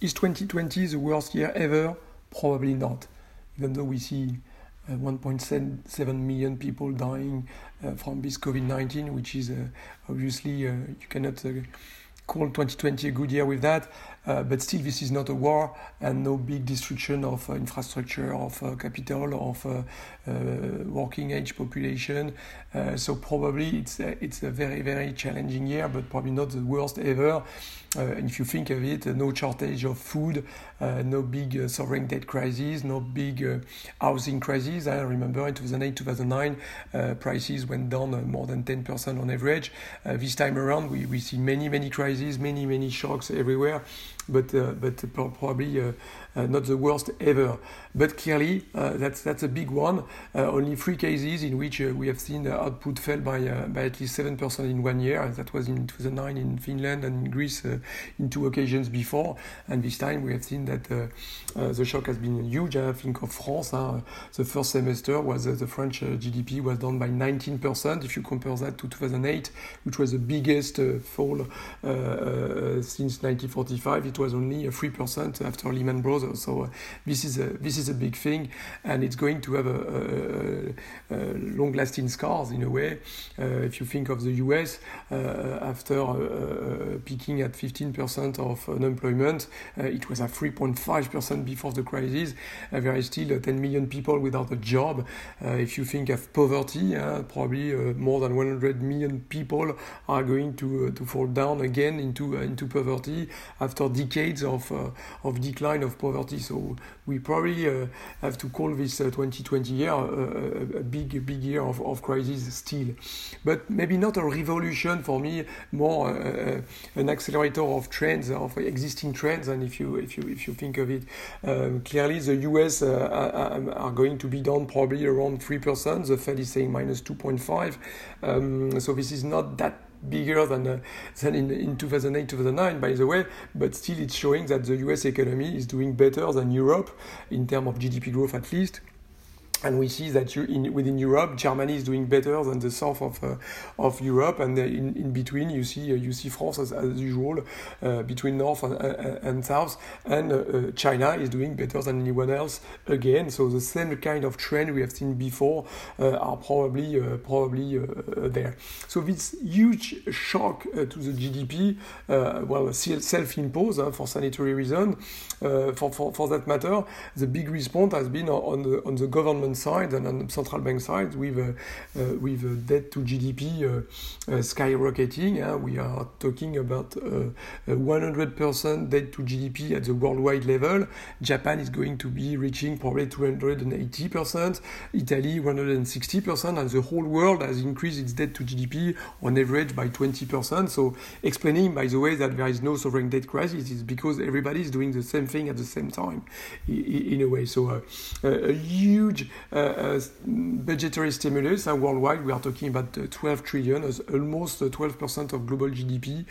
is 2020 the worst year ever? Probably not. Even though we see uh, 1.7 million people dying uh, from this COVID-19, which is uh, obviously you cannot call 2020 a good year with that. Uh, but still, this is not a war and no big destruction of uh, infrastructure, of uh, capital, of uh, uh, working age population. Uh, so probably it's it's a very very challenging year, but probably not the worst ever. if you think of it, no shortage of food, no big sovereign debt crisis, no big housing crisis. I remember in 2008, 2009, prices went down more than 10% on average. this time around, we, we see many many crises, many many shocks everywhere but uh, but probably uh, uh, not the worst ever. But clearly, uh, that's that's a big one. Uh, only three cases in which uh, we have seen the output fell by by at least seven percent in one year. That was in 2009 in Finland and in Greece in two occasions before. And this time we have seen that the shock has been huge. I think of France. the first semester was the French GDP was down by 19%. If you compare that to 2008, which was the biggest fall Uh, uh, since 1945, it was only 3% after Lehman Brothers. So uh, this is a this is a big thing, and it's going to have a, a, a long-lasting scars in a way. Uh, if you think of the U.S. Uh, after uh, peaking at 15% of unemployment, it was at 3.5% before the crisis. there is still 10 million people without a job. if you think of poverty, probably more than 100 million people are going to to fall down again into into poverty after decades of, uh, of decline of poverty. So we probably uh, have to call this 2020 uh, year a, big, big year of, of crisis still. But maybe not a revolution for me, more an accelerator of trends, of existing trends. And if you, if you, if you think of it, um, clearly the US are going to be down probably around 3%. The Fed is saying minus 2.5. Um, so this is not that bigger than, uh, than in, in 2008, 2009, by the way, but still it's showing that the US economy is doing better than Europe in terms of GDP growth at least. And we see that you, in, within Europe, Germany is doing better than the south of, uh, of Europe, and in, in between you see uh, you see France as, as usual uh, between north and, uh, and south, and uh, uh, China is doing better than anyone else again. So the same kind of trend we have seen before are probably probably there. So this huge shock to the GDP, well, self-imposed for sanitary reason, for, for for that matter, the big response has been on the on the government side and on the central bank side with uh, with debt to GDP uh, uh, skyrocketing. we are talking about 100% debt to GDP at the worldwide level. Japan is going to be reaching probably 280%, Italy 160%, and the whole world has increased its debt to GDP on average by 20%. So explaining, by the way, that there is no sovereign debt crisis is because everybody is doing the same thing at the same time, in a way. So uh, a huge uh, uh, Uh, uh, budgetary stimulus uh, worldwide. We are talking about uh, 12 trillion, almost 12% of global GDP,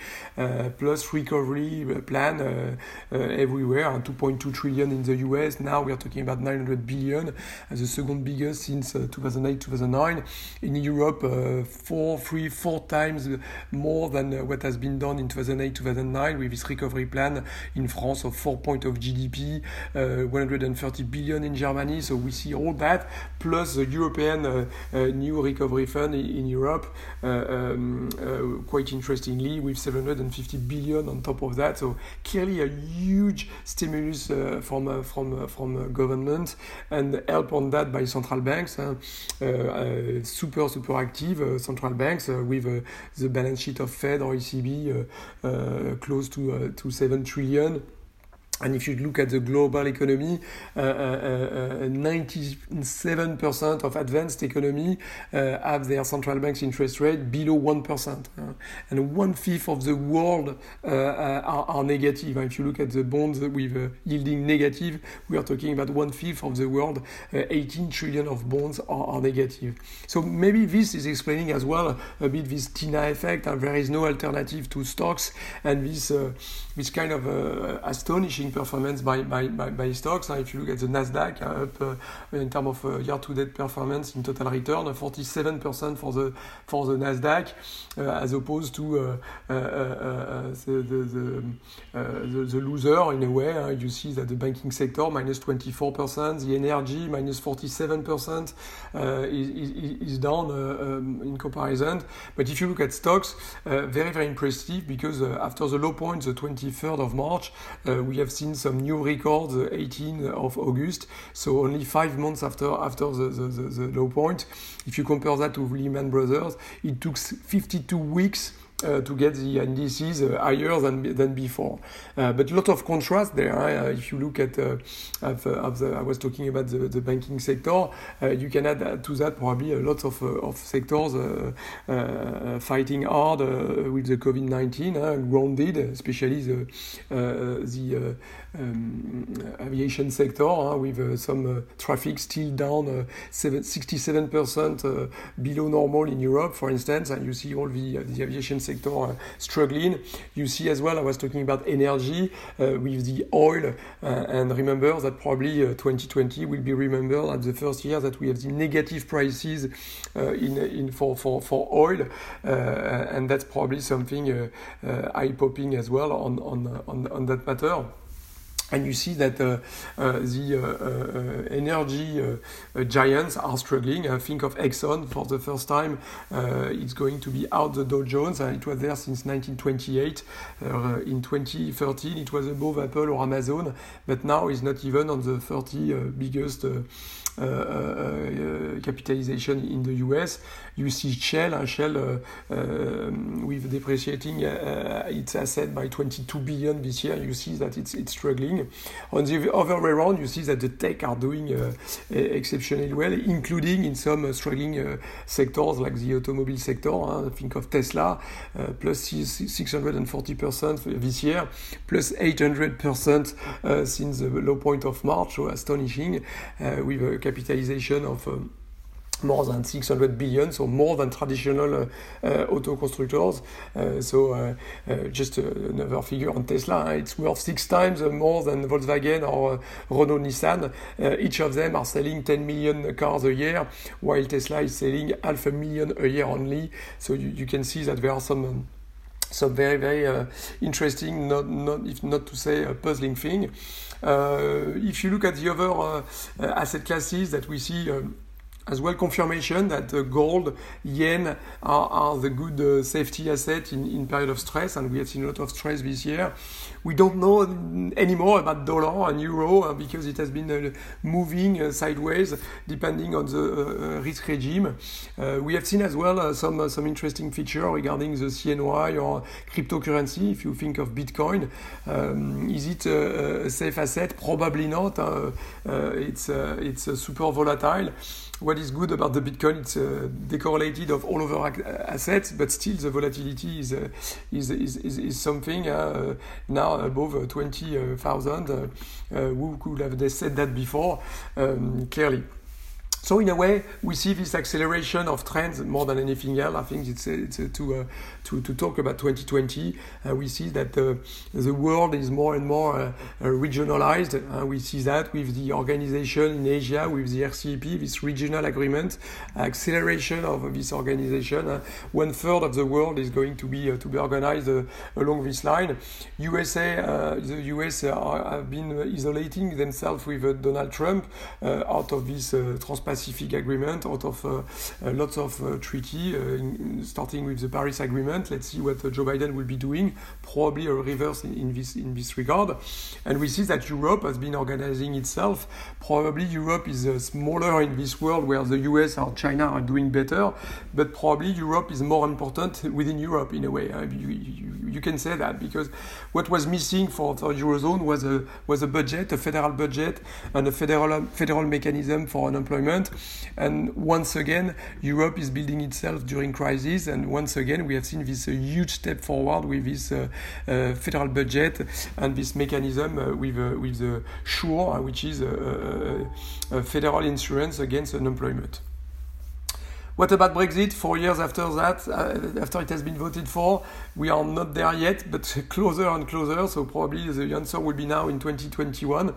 plus recovery plan everywhere, and 2.2 trillion in the US. Now we are talking about 900 billion, the second biggest since 2008, 2009. In Europe, four, three, four times more than what has been done in 2008, 2009 with this recovery plan in France of 4 point of GDP, uh, 130 billion in Germany. So we see all that plus the European uh, uh, new recovery fund in Europe, uh, um, uh, quite interestingly, with 750 billion on top of that. So clearly a huge stimulus uh, from uh, from from government and help on that by central banks, super super active central banks with the balance sheet of Fed or ECB close to to seven trillion. And if you look at the global economy, uh, uh, uh, 97% of advanced economy uh, have their central bank's interest rate below 1%. Uh, and one fifth of the world uh, are, are, negative. If you look at the bonds with yielding negative, we are talking about one fifth of the world, 18 trillion of bonds are, are, negative. So maybe this is explaining as well a bit this TINA effect. There is no alternative to stocks and this, this kind of uh, astonishing performance by, by, by, by stocks. Uh, if you look at the Nasdaq, uh, up uh, in terms of uh, year-to-date performance in total return, uh, 47% for the for the Nasdaq, uh, as opposed to the, the, the, the, loser in a way. you see that the banking sector minus 24%, the energy minus 47% is, is, is down um, in comparison. But if you look at stocks, very very impressive because after the low point, the 23rd of March, uh, we have seen some new records, uh, 18th of August. So only five months after after the, the, the, the low point. If you compare that to Lehman Brothers, it took 52 weeks uh, to get the indices uh, higher than than before. Uh, but a lot of contrast there. Uh, if you look at, uh, the, I was talking about the, the banking sector, you can add to that probably a lot of of sectors fighting hard with the COVID-19, grounded, especially the the um, aviation sector uh, with uh, some uh, traffic still down 67% below normal in Europe, for instance, and you see all the, the aviation sector Uh, struggling. You see as well, I was talking about energy uh, with the oil, uh, and remember that probably 2020 will be remembered as the first year that we have the negative prices in, in for, for, for oil, and that's probably something eye-popping as well on, on, on, on that matter. And you see that uh, uh, the uh, energy giants are struggling. think of Exxon for the first time. it's going to be out the Dow Jones. It was there since 1928. in 2013, it was above Apple or Amazon, but now it's not even on the 30 biggest uh, uh, uh, Euh, euh, euh, capitalization in the US. You see Shell, uh, Shell um, with depreciating uh, uh, its asset by 22 billion this year. You see that it's, it's struggling. On the other way around, you see that the tech are doing exceptionally well, including in some struggling sectors like the automobile sector. think of Tesla, plus 640% this year, plus 800% since the low point of March, so astonishing, with a capitalization of uh, more than 600 billion, so more than traditional uh, uh, auto constructors. Uh, so uh, uh, just another figure on Tesla, it's worth six times more than Volkswagen or Renault Nissan. each of them are selling 10 million cars a year, while Tesla is selling half a million a year only. So you, you can see that there are some um, some very very uh, interesting, not not if not to say a puzzling thing. Uh, if you look at the other uh, asset classes that we see. Um, as well confirmation that uh, gold, yen are, are the good uh, safety asset in, in period of stress, and we have seen a lot of stress this year. We don't know anymore about dollar and euro uh, because it has been uh, moving uh, sideways depending on the uh, risk regime. we have seen as well some some interesting feature regarding the CNY or cryptocurrency. If you think of Bitcoin, um, is it a, a, safe asset? Probably not. it's it's super volatile what is good about the Bitcoin, it's uh, decorrelated of all other assets, but still the volatility is uh, is, is, is, is, something uh, now above 20,000. Uh, uh, who could have said that before? Um, clearly. So in a way, we see this acceleration of trends more than anything else. I think it's, it's to, uh, to, to talk about 2020. Uh, we see that uh, the world is more and more uh, uh, regionalized. Uh, we see that with the organization in Asia, with the RCEP, this regional agreement, acceleration of this organization. one third of the world is going to be to be organized along this line. USA, the US are, have been isolating themselves with Donald Trump out of this transparency Pacific Agreement, out of uh, lots of uh, treaty, uh, starting with the Paris Agreement. Let's see what Joe Biden will be doing. Probably a reverse in, in, this in this regard. And we see that Europe has been organizing itself. Probably Europe is smaller in this world where the US or China are doing better, but probably Europe is more important within Europe in a way. You, you, you can say that because what was missing for the eurozone was a was a budget, a federal budget, and a federal federal mechanism for unemployment. And once again, Europe is building itself during crisis, and once again, we have seen this uh, huge step forward with this uh, uh, federal budget and this mechanism uh, with uh, with the SURE, which is a, a federal insurance against unemployment. What about Brexit? Four years after that, uh, after it has been voted for, we are not there yet, but closer and closer. So probably the answer will be now in 2021.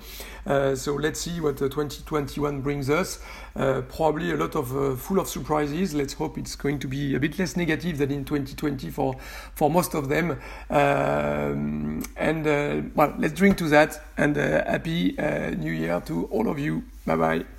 Uh, so let's see what 2021 brings us. Uh, probably a lot of uh, full of surprises. Let's hope it's going to be a bit less negative than in 2020 for for most of them. Um, and uh, well, let's drink to that. And uh, happy New Year to all of you. Bye bye.